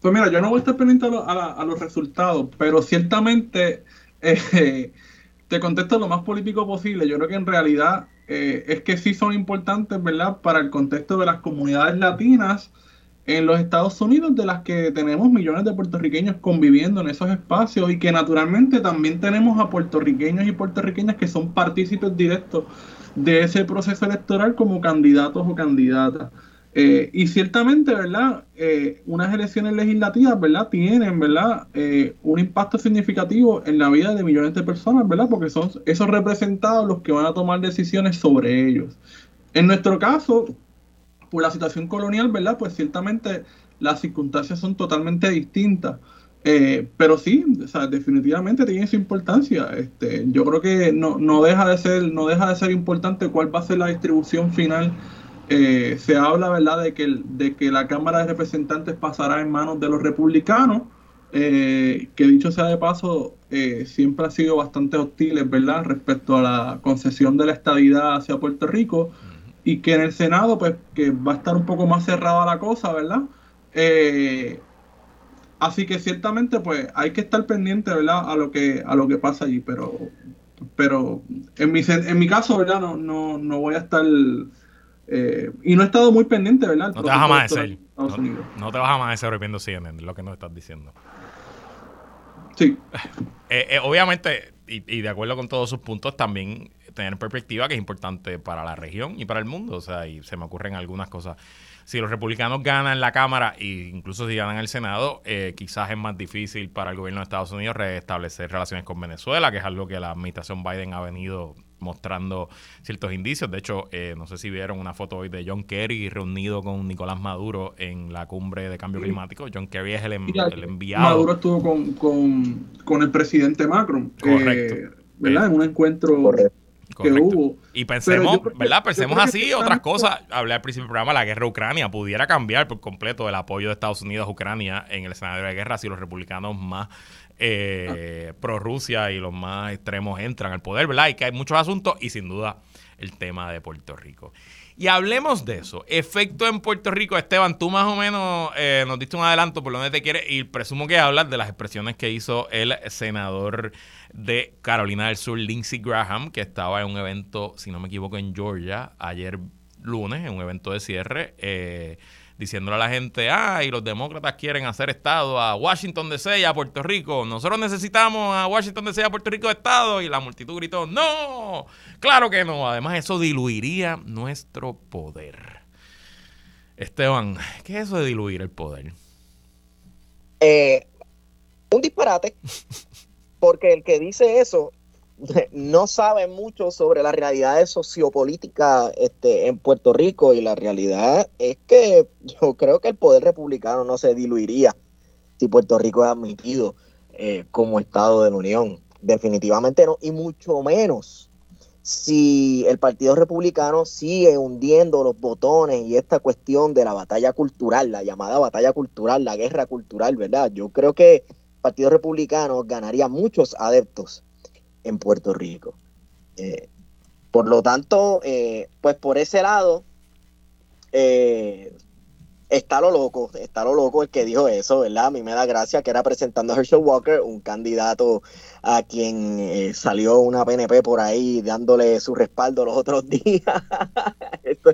Pues mira, yo no voy a estar pendiente a, los resultados, pero ciertamente eh, te contesto lo más político posible. Yo creo que en realidad eh, es que sí son importantes, ¿verdad? Para el contexto de las comunidades latinas en los Estados Unidos, de las que tenemos millones de puertorriqueños conviviendo en esos espacios y que naturalmente también tenemos a puertorriqueños y puertorriqueñas que son partícipes directos de ese proceso electoral como candidatos o candidatas. Eh, y ciertamente, ¿verdad? Eh, unas elecciones legislativas, ¿verdad? Tienen, ¿verdad? Eh, un impacto significativo en la vida de millones de personas, ¿verdad? Porque son esos representados los que van a tomar decisiones sobre ellos. En nuestro caso, por la situación colonial, ¿verdad? Pues ciertamente las circunstancias son totalmente distintas. pero sí, o sea, definitivamente tiene su importancia. Este, yo creo que no, no, deja de ser, no deja de ser importante cuál va a ser la distribución final eh, se habla, ¿verdad?, de que, de que la Cámara de Representantes pasará en manos de los republicanos, eh, que dicho sea de paso, eh, siempre ha sido bastante hostiles, ¿verdad?, respecto a la concesión de la estabilidad hacia Puerto Rico, y que en el Senado, pues, que va a estar un poco más cerrada la cosa, ¿verdad? así que ciertamente, pues, hay que estar pendiente, ¿verdad?, a lo que, a lo que pasa allí, pero, pero en mi, en mi caso, ¿verdad?, no, no, no voy a estar eh, y no he estado muy pendiente, ¿verdad? No te vas a amanecer. No, te vas a amanecer viendo CNN, lo que nos estás diciendo. Sí. Eh, eh, obviamente, y, de acuerdo con todos sus puntos, también tener perspectiva que es importante para la región y para el mundo. O sea, y se me ocurren algunas cosas. Si los republicanos ganan la Cámara e incluso si ganan el Senado, quizás es más difícil para el gobierno de Estados Unidos restablecer relaciones con Venezuela, que es algo que la administración Biden ha venido mostrando ciertos indicios. De hecho, eh, no sé si vieron una foto hoy de John Kerry reunido con Nicolás Maduro en la cumbre de cambio climático. John Kerry es el, enviado. Maduro estuvo con, el presidente Macron. Correcto. Eh, ¿Verdad? En un encuentro. Que hubo. Y pensemos, ¿verdad? Pensemos así, otras cosas. Hablé al principio del programa, la guerra Ucrania pudiera cambiar por completo el apoyo de Estados Unidos a Ucrania en el escenario de guerra si los republicanos más eh, pro Rusia y los más extremos entran al poder, ¿verdad? Y que hay muchos asuntos y sin duda el tema de Puerto Rico. Y hablemos de eso. Efecto en Puerto Rico. Esteban, tú más o menos eh, nos diste un adelanto por donde te quieres ir. Presumo que hablas de las expresiones que hizo el senador de Carolina del Sur, Lindsey Graham, que estaba en un evento, si no me equivoco, en Georgia ayer lunes, en un evento de cierre. Eh, diciéndole a la gente, ah, y los demócratas quieren hacer Estado a Washington DC y a Puerto Rico. Nosotros necesitamos a Washington DC y a Puerto Rico Estado. Y la multitud gritó, no, claro que no. Además, eso diluiría nuestro poder. Esteban, ¿qué es eso de diluir el poder? Eh, un disparate. Porque el que dice eso no sabe mucho sobre la realidad sociopolítica este, en Puerto Rico y la realidad es que yo creo que el poder republicano no se diluiría si Puerto Rico es admitido eh, como Estado de la Unión. Definitivamente no, y mucho menos si el Partido Republicano sigue hundiendo los botones y esta cuestión de la batalla cultural, la llamada batalla cultural, la guerra cultural, ¿verdad? Yo creo que el Partido Republicano ganaría muchos adeptos en Puerto Rico. Eh, por lo tanto, eh, pues por ese lado, eh, está lo loco, está lo loco el que dijo eso, ¿verdad? A mí me da gracia que era presentando a Herschel Walker, un candidato a quien salió una PNP por ahí dándole su respaldo los otros días. Esto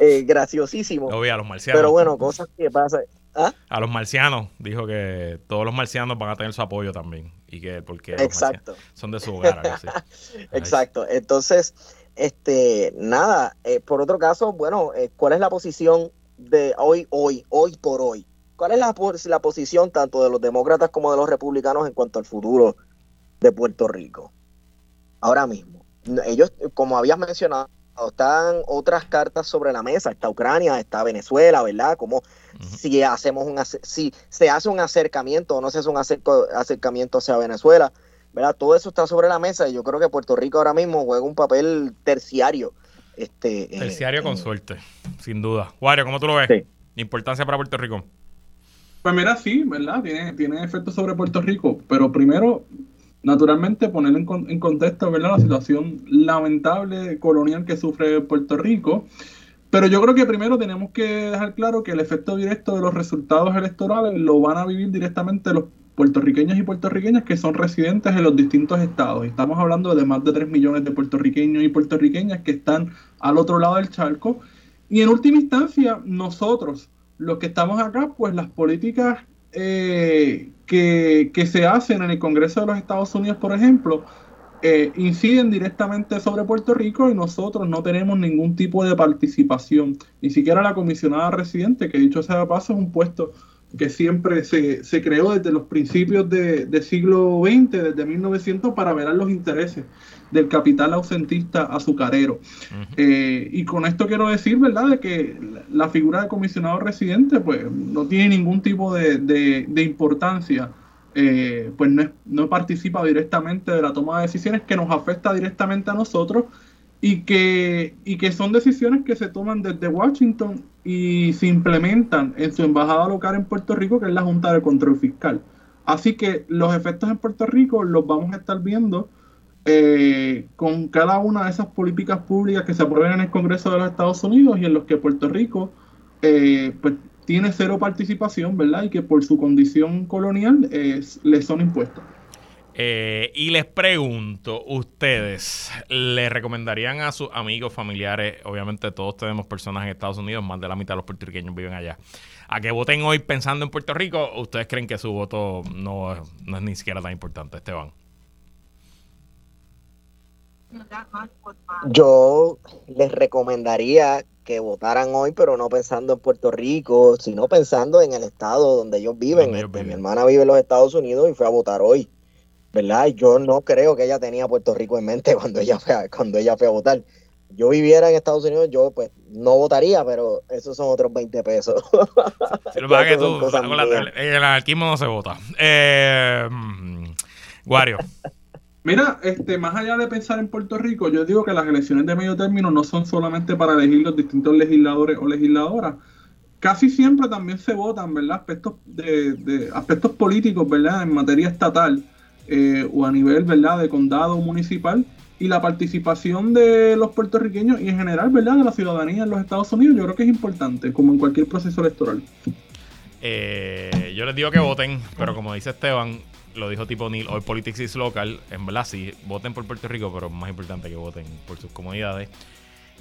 es graciosísimo. Lo vi a los marcianos. Pero bueno, cosas que pasan. ¿Ah? A los marcianos, dijo que todos los marcianos van a tener su apoyo también. Y que porque Exacto. son de su hogar. Exacto. Entonces, este, nada, eh, por otro caso, bueno, eh, ¿cuál es la posición de hoy, hoy, hoy por hoy? ¿Cuál es la, la posición tanto de los demócratas como de los republicanos en cuanto al futuro de Puerto Rico? Ahora mismo. Ellos, como habías mencionado están otras cartas sobre la mesa. Está Ucrania, está Venezuela, ¿verdad? Como si hacemos un si se hace un acercamiento o no se hace un acercamiento hacia Venezuela, ¿verdad? Todo eso está sobre la mesa y yo creo que Puerto Rico ahora mismo juega un papel terciario. Este, terciario con suerte, sin duda. Wario, ¿cómo tú lo ves? Importancia para Puerto Rico. Pues mira, sí, ¿verdad? Tiene, tiene efectos sobre Puerto Rico, pero primero naturalmente poner en, en, contexto ¿verdad? la situación lamentable colonial que sufre Puerto Rico. Pero yo creo que primero tenemos que dejar claro que el efecto directo de los resultados electorales lo van a vivir directamente los puertorriqueños y puertorriqueñas que son residentes en los distintos estados. Estamos hablando de más de 3 millones de puertorriqueños y puertorriqueñas que están al otro lado del charco. Y en última instancia, nosotros, los que estamos acá, pues las políticas eh, que, se hacen en el Congreso de los Estados Unidos, por ejemplo, eh, inciden directamente sobre Puerto Rico y nosotros no tenemos ningún tipo de participación. Ni siquiera la comisionada residente, que dicho sea de paso, es un puesto que siempre se, se creó desde los principios del de siglo XX, desde 1900, para velar los intereses del capital ausentista azucarero. Eh, y con esto quiero decir, ¿verdad?, de que la figura de comisionado residente, pues, no tiene ningún tipo de, de, importancia. Eh, pues no, no participa directamente de la toma de decisiones que nos afecta directamente a nosotros y que, y que son decisiones que se toman desde Washington y se implementan en su embajada local en Puerto Rico, que es la Junta de Control Fiscal. Así que los efectos en Puerto Rico los vamos a estar viendo eh, con cada una de esas políticas públicas que se aprueben en el Congreso de los Estados Unidos y en los que Puerto Rico eh, pues, tiene cero participación, ¿verdad? Y que por su condición colonial eh, le son impuestos. Eh, y les pregunto, ¿ustedes le recomendarían a sus amigos, familiares, obviamente todos tenemos personas en Estados Unidos, más de la mitad de los puertorriqueños viven allá, a que voten hoy pensando en Puerto Rico ustedes creen que su voto no es ni siquiera tan importante, Esteban? Yo les recomendaría que votaran hoy, pero no pensando en Puerto Rico, sino pensando en el estado donde ellos viven. Este, mi hermana vive en los Estados Unidos y fue a votar hoy. ¿verdad? Yo no creo que ella tenía Puerto Rico en mente cuando ella fue a, cuando ella fue a votar. Yo viviera en Estados Unidos, yo pues no votaría, pero esos son otros 20 pesos. Si lo que tú, en el anarquismo no se vota. Eh, Guario. Mira, este, más allá de pensar en Puerto Rico, yo digo que las elecciones de medio término no son solamente para elegir los distintos legisladores o legisladoras. Casi siempre también se votan, ¿verdad? Aspectos de, aspectos políticos, ¿verdad? En materia estatal eh, o a nivel ¿verdad? de condado municipal y la participación de los puertorriqueños y en general ¿verdad? de la ciudadanía en los Estados Unidos yo creo que es importante como en cualquier proceso electoral. Eh, yo les digo que voten, pero como dice Esteban, lo dijo tipo Neil, hoy Politics is local, en verdad sí, voten por Puerto Rico, pero más importante que voten por sus comunidades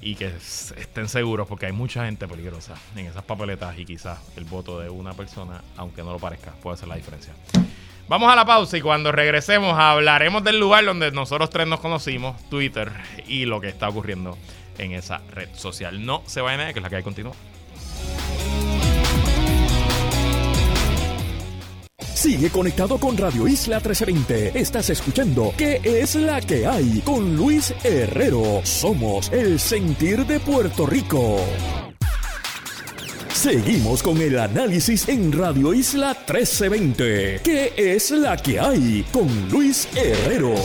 y que estén seguros porque hay mucha gente peligrosa en esas papeletas y quizás el voto de una persona, aunque no lo parezca, puede hacer la diferencia. Vamos a la pausa y cuando regresemos hablaremos del lugar donde nosotros tres nos conocimos, Twitter, y lo que está ocurriendo en esa red social. No se vayan a que es la que hay continúa. Sigue conectado con Radio Isla 1320. Estás escuchando ¿Qué es la que hay? Con Luis Herrero. Somos el sentir de Puerto Rico. Seguimos con el análisis en Radio Isla 1320. ¿Qué es la que hay? Con Luis Herrero.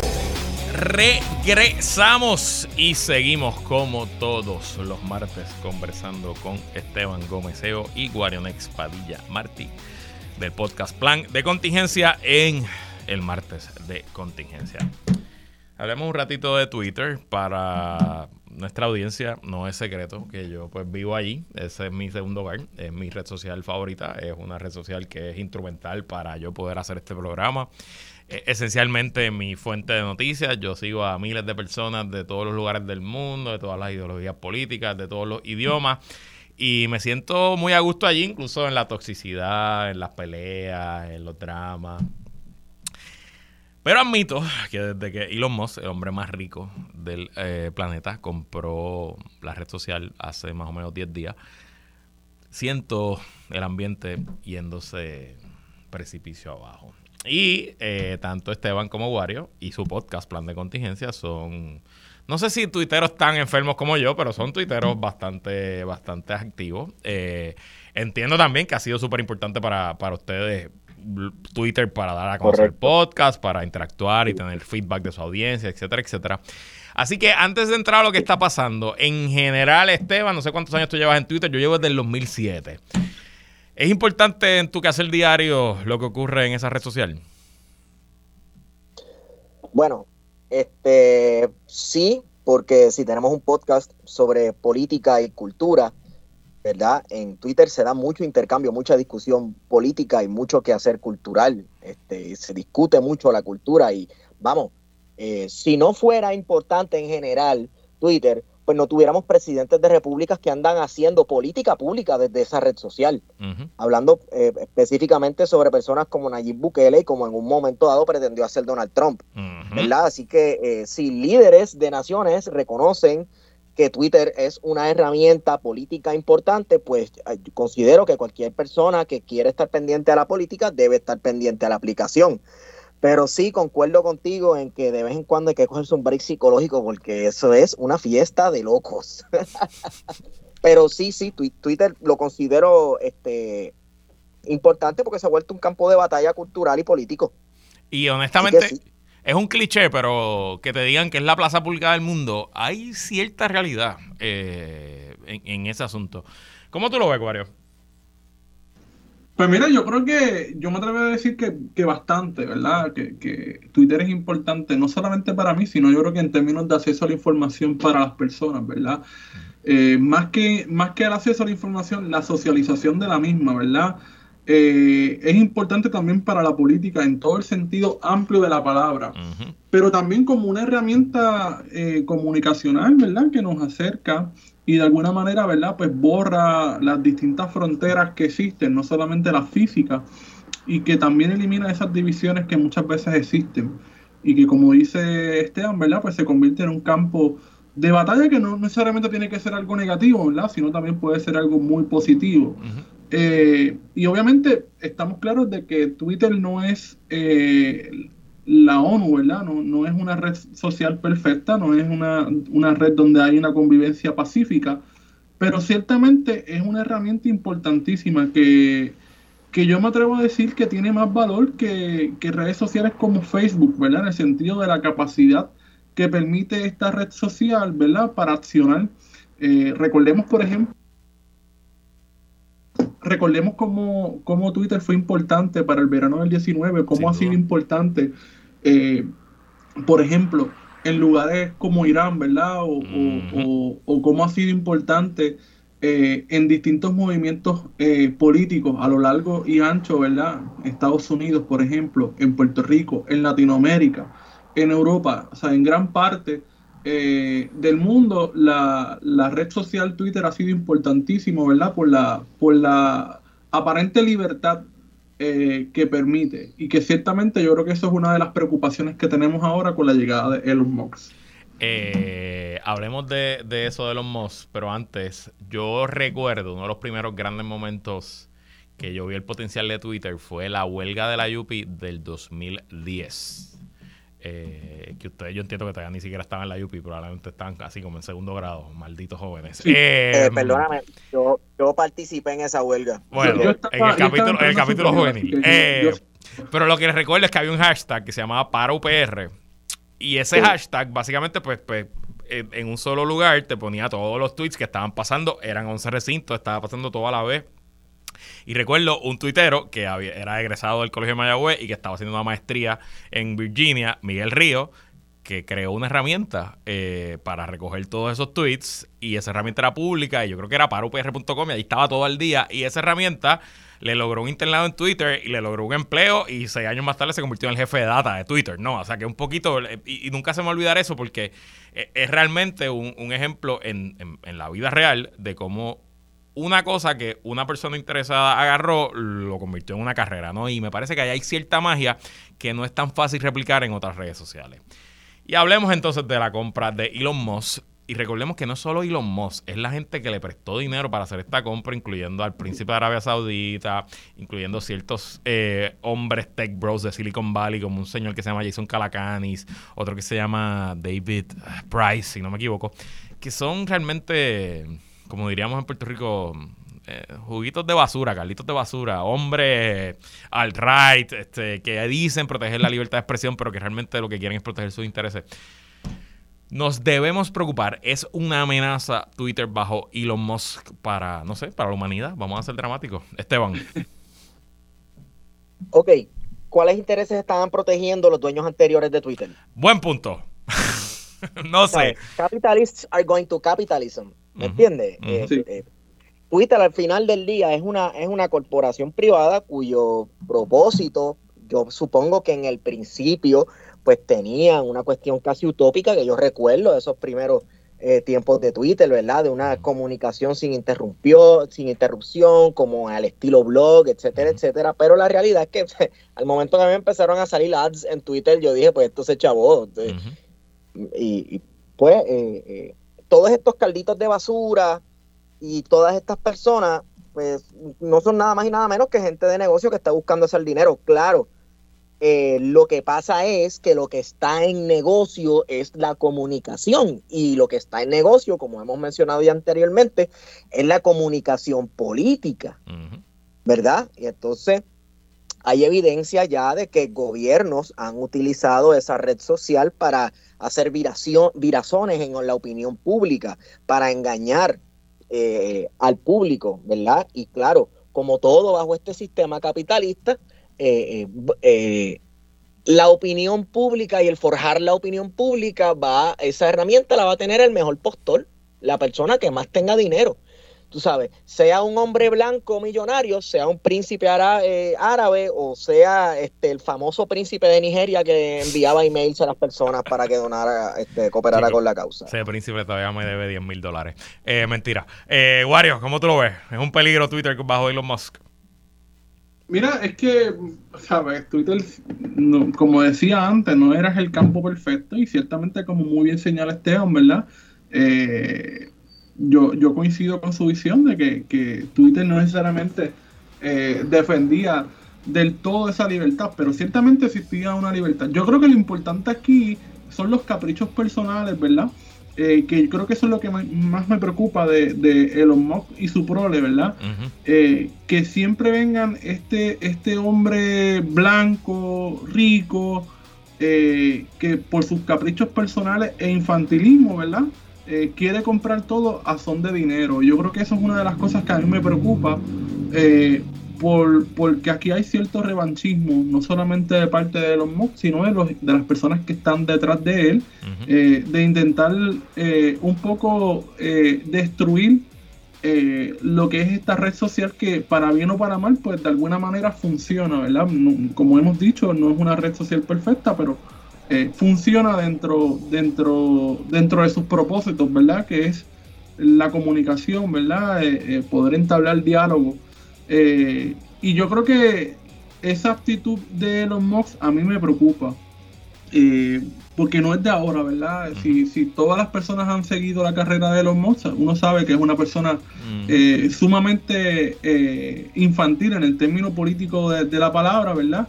Regresamos y seguimos como todos los martes conversando con Esteban Gómezeo y Guarionex Padilla Martí del podcast Plan de Contingencia en el martes de contingencia. Hablemos un ratito de Twitter para nuestra audiencia no es secreto que yo pues vivo allí, ese es mi segundo hogar, es mi red social favorita, es una red social que es instrumental para yo poder hacer este programa. esencialmente mi fuente de noticias, yo sigo a miles de personas de todos los lugares del mundo, de todas las ideologías políticas, de todos los idiomas. Y me siento muy a gusto allí, incluso en la toxicidad, en las peleas, en los dramas. Pero admito que desde que Elon Musk, el hombre más rico del eh, planeta, compró la red social hace más o menos 10 días, siento el ambiente yéndose precipicio abajo. Y eh, tanto Esteban como Wario y su podcast Plan de Contingencia son no sé si tuiteros tan enfermos como yo, pero son tuiteros bastante, bastante activos. Eh, entiendo también que ha sido súper importante para, para ustedes Twitter para dar a conocer el podcast, para interactuar y tener feedback de su audiencia, etcétera, etcétera. Así que antes de entrar a lo que está pasando, en general, Esteban, no sé cuántos años tú llevas en Twitter, yo llevo desde el 2007. ¿Es importante en tu quehacer diario lo que ocurre en esa red social? Bueno, este sí, porque si tenemos un podcast sobre política y cultura, ¿verdad? En Twitter se da mucho intercambio, mucha discusión política y mucho que hacer cultural. Este, se discute mucho la cultura y vamos, eh, si no fuera importante en general Twitter, pues no tuviéramos presidentes de repúblicas que andan haciendo política pública desde esa red social. Hablando eh, específicamente sobre personas como Nayib Bukele, como en un momento dado pretendió hacer Donald Trump, ¿verdad? Así que eh, si líderes de naciones reconocen que Twitter es una herramienta política importante, pues considero que cualquier persona que quiere estar pendiente a la política debe estar pendiente a la aplicación. Pero sí, concuerdo contigo en que de vez en cuando hay que cogerse un break psicológico porque eso es una fiesta de locos. Pero sí, sí, Twitter lo considero este importante porque se ha vuelto un campo de batalla cultural y político. Y honestamente, es un cliché, pero que te digan que es la plaza pública del mundo, hay cierta realidad eh, en, ese asunto. ¿Cómo tú lo ves, Wario? Pues mira, yo creo que yo me atrevo a decir que, bastante, ¿verdad? Que, Twitter es importante no solamente para mí, sino yo creo que en términos de acceso a la información para las personas, ¿verdad? Eh, más, que, más que el acceso a la información, la socialización de la misma, ¿verdad? Eh, es importante también para la política en todo el sentido amplio de la palabra, pero también como una herramienta eh, comunicacional, ¿verdad? Que nos acerca y de alguna manera, ¿verdad? Pues borra las distintas fronteras que existen, no solamente las físicas, y que también elimina esas divisiones que muchas veces existen y que como dice Esteban, ¿verdad? Pues se convierte en un campo de batalla que no necesariamente tiene que ser algo negativo, ¿verdad? Sino también puede ser algo muy positivo. Eh, y obviamente estamos claros de que Twitter no es eh, la ONU, ¿verdad? No, es una red social perfecta, no es una, red donde hay una convivencia pacífica, pero ciertamente es una herramienta importantísima que, que yo me atrevo a decir que tiene más valor que, redes sociales como Facebook, ¿verdad? En el sentido de la capacidad que permite esta red social, ¿verdad? Para accionar. Eh, recordemos, por ejemplo, recordemos cómo, cómo, Twitter fue importante para el verano del 19, cómo ha sido importante, eh, por ejemplo, en lugares como Irán, ¿verdad? O, cómo ha sido importante eh, en distintos movimientos eh, políticos a lo largo y ancho, ¿verdad? Estados Unidos, por ejemplo, en Puerto Rico, en Latinoamérica, en Europa, o sea, en gran parte eh, del mundo, la, red social Twitter ha sido importantísimo, ¿verdad? Por la, por la aparente libertad eh, que permite. Y que ciertamente yo creo que eso es una de las preocupaciones que tenemos ahora con la llegada de Elon Musk. Eh, hablemos de, de, eso de Elon Musk, pero antes, yo recuerdo uno de los primeros grandes momentos que yo vi el potencial de Twitter fue la huelga de la Yupi del 2010 eh, que ustedes yo entiendo que todavía ni siquiera estaban en la UPI, probablemente están así como en segundo grado, malditos jóvenes. Eh, eh, perdóname, yo, yo, participé en esa huelga. Bueno, en el capítulo, el capítulo juvenil. pero lo que les recuerdo es que había un hashtag que se llamaba ParaUPR y ese hashtag básicamente pues, pues en un solo lugar te ponía todos los tweets que estaban pasando, eran 11 recintos, estaba pasando todo a la vez y recuerdo un tuitero que era egresado del Colegio de Mayagüez y que estaba haciendo una maestría en Virginia, Miguel Río, que creó una herramienta eh, para recoger todos esos tweets y esa herramienta era pública y yo creo que era para upr.com y ahí estaba todo el día y esa herramienta le logró un internado en Twitter y le logró un empleo y seis años más tarde se convirtió en el jefe de data de Twitter, ¿no? O sea que un poquito, y, nunca se me va olvidar eso porque eh, es realmente un, ejemplo en, en la vida real de cómo una cosa que una persona interesada agarró, lo convirtió en una carrera, ¿no? Y me parece que hay cierta magia que no es tan fácil replicar en otras redes sociales. Y hablemos entonces de la compra de Elon Musk. Y recordemos que no solo Elon Musk, es la gente que le prestó dinero para hacer esta compra, incluyendo al príncipe de Arabia Saudita, incluyendo ciertos eh, hombres tech bros de Silicon Valley, como un señor que se llama Jason Calacanis, otro que se llama David Price, si no me equivoco, que son realmente, como diríamos en Puerto Rico, eh, juguitos de basura, carlitos de basura, hombres alt-right, este, que dicen proteger la libertad de expresión, pero que realmente lo que quieren es proteger sus intereses. Nos debemos preocupar. Es una amenaza Twitter bajo Elon Musk para, no sé, para la humanidad. Vamos a ser dramáticos. Esteban. Ok. ¿Cuáles intereses estaban protegiendo los dueños anteriores de Twitter? Buen punto. no sé. Capitalists are going to capitalism. ¿Me entiendes? Eh, eh, Twitter al final del día es una, es una corporación privada cuyo propósito, yo supongo que en el principio, pues tenía una cuestión casi utópica que yo recuerdo de esos primeros eh, tiempos de Twitter, ¿verdad? De una comunicación sin, interrumpió, sin interrupción, como al estilo blog, etcétera, etcétera. Pero la realidad es que al momento que a mí empezaron a salir ads en Twitter, yo dije, pues esto se chavó. y, pues eh, eh, todos estos calditos de basura, y todas estas personas, pues no son nada más y nada menos que gente de negocio que está buscando hacer dinero. Claro, eh, lo que pasa es que lo que está en negocio es la comunicación y lo que está en negocio, como hemos mencionado ya anteriormente, es la comunicación política, ¿verdad? Y entonces hay evidencia ya de que gobiernos han utilizado esa red social para hacer viración, virazones en la opinión pública, para engañar eh, al público, ¿verdad? Y claro, como todo bajo este sistema capitalista, eh, eh, la opinión pública y el forjar la opinión pública va, esa herramienta la va a tener el mejor postor, la persona que más tenga dinero tú sabes, sea un hombre blanco millonario, sea un príncipe eh, árabe o sea este el famoso príncipe de Nigeria que enviaba emails a las personas para que donara, este, cooperara con la causa. Ese príncipe todavía me debe 10 mil dólares. Eh, mentira. Eh, Wario, ¿cómo tú lo ves? ¿Es un peligro Twitter bajo Elon Musk? Mira, es que, sabes, Twitter, como decía antes, no eras el campo perfecto y ciertamente, como muy bien señala Esteban, ¿verdad? Eh, yo, yo coincido con su visión de que, Twitter no necesariamente eh, defendía del todo esa libertad, pero ciertamente existía una libertad. Yo creo que lo importante aquí son los caprichos personales, ¿verdad? Eh, que yo creo que eso es lo que más me preocupa de, de Elon Musk y su prole, ¿verdad? Eh, que siempre vengan este, este hombre blanco, rico, que por sus caprichos personales e infantilismo, ¿verdad? Eh, quiere comprar todo a son de dinero. Yo creo que eso es una de las cosas que a mí me preocupa, eh, por, porque aquí hay cierto revanchismo, no solamente de parte de los Musk, sino de, los, de las personas que están detrás de él, eh, de intentar un poco destruir lo que es esta red social que para bien o para mal, pues de alguna manera funciona, ¿verdad? como hemos dicho, no es una red social perfecta, pero eh, funciona dentro, dentro, dentro de sus propósitos, ¿verdad? Que es la comunicación, ¿verdad? Eh, eh, poder entablar diálogo. y yo creo que esa actitud de los Musk a mí me preocupa. porque no es de ahora, ¿verdad? Si, si, todas las personas han seguido la carrera de los Musk, uno sabe que es una persona sumamente infantil en el término político de la palabra, ¿verdad?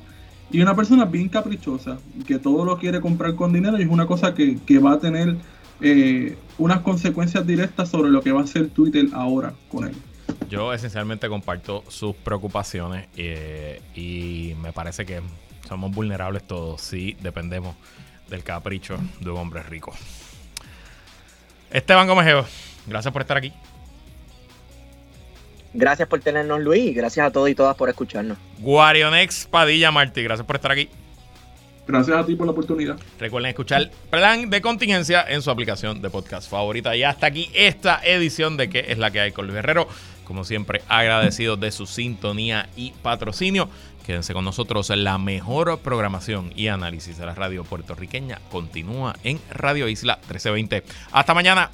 Y una persona bien caprichosa, que todo lo quiere comprar con dinero y es una cosa que, va a tener eh, unas consecuencias directas sobre lo que va a hacer Twitter ahora con él. Yo esencialmente comparto sus preocupaciones eh, y me parece que somos vulnerables todos si dependemos del capricho de un hombre rico. Esteban Gómez gracias por estar aquí. Gracias por tenernos, Luis, y gracias a todos y todas por escucharnos. Guarionex Padilla Martí, gracias por estar aquí. Gracias a ti por la oportunidad. Recuerden escuchar Plan de Contingencia en su aplicación de podcast favorita. Y hasta aquí esta edición de ¿Qué es la que hay con Luis Herrero? Como siempre, agradecido de su sintonía y patrocinio. Quédense con nosotros. La mejor programación y análisis de la radio puertorriqueña continúa en Radio Isla 1320. Hasta mañana.